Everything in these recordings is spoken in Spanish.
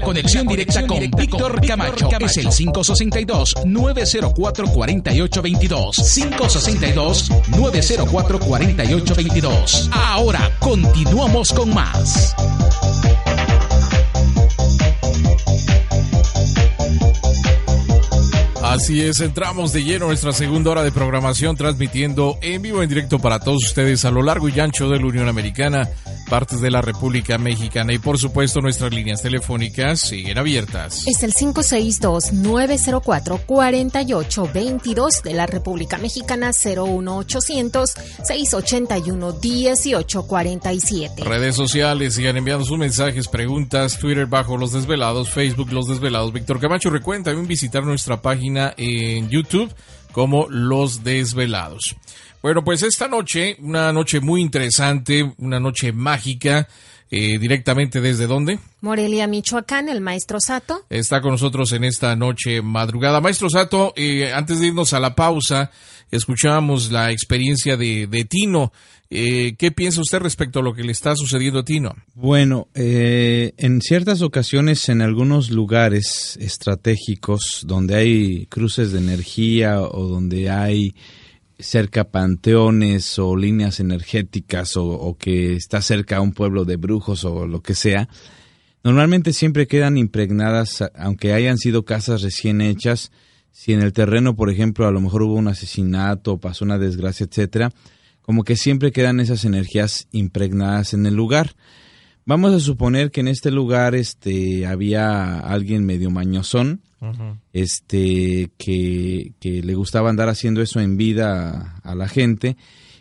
Conexión directa con Víctor Camacho es el 562-904-4822. 562-904-4822. Ahora continuamos con más. Así es, entramos de lleno a nuestra segunda hora de programación, transmitiendo en vivo, en directo para todos ustedes a lo largo y ancho de la Unión Americana, partes de la República Mexicana y por supuesto nuestras líneas telefónicas siguen abiertas. Es el 562-904-4822 de la República Mexicana 01800-681-1847. Redes sociales, sigan enviando sus mensajes, preguntas, Twitter bajo Los Desvelados, Facebook Los Desvelados. Víctor Camacho, recuerden también visitar nuestra página en YouTube como Los Desvelados. Bueno, pues esta noche, una noche muy interesante, una noche mágica, eh, directamente desde dónde? Morelia, Michoacán, el maestro Sato. Está con nosotros en esta noche madrugada. Maestro Sato, eh, antes de irnos a la pausa, escuchamos la experiencia de, de Tino. Eh, ¿Qué piensa usted respecto a lo que le está sucediendo a Tino? Bueno, eh, en ciertas ocasiones, en algunos lugares estratégicos donde hay cruces de energía o donde hay cerca panteones o líneas energéticas o, que está cerca a un pueblo de brujos o lo que sea, normalmente siempre quedan impregnadas, aunque hayan sido casas recién hechas, si en el terreno, por ejemplo, a lo mejor hubo un asesinato, pasó una desgracia, etcétera, como que siempre quedan esas energías impregnadas en el lugar. Vamos a suponer que en este lugar este había alguien medio mañosón, este que, que, le gustaba andar haciendo eso en vida a, a, la gente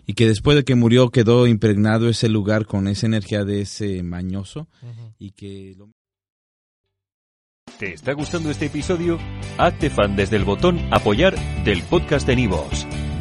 y que después de que murió quedó impregnado ese lugar con esa energía de ese mañoso y que lo... ¿Te está gustando este episodio? Hazte fan desde el botón apoyar del podcast de Nivos.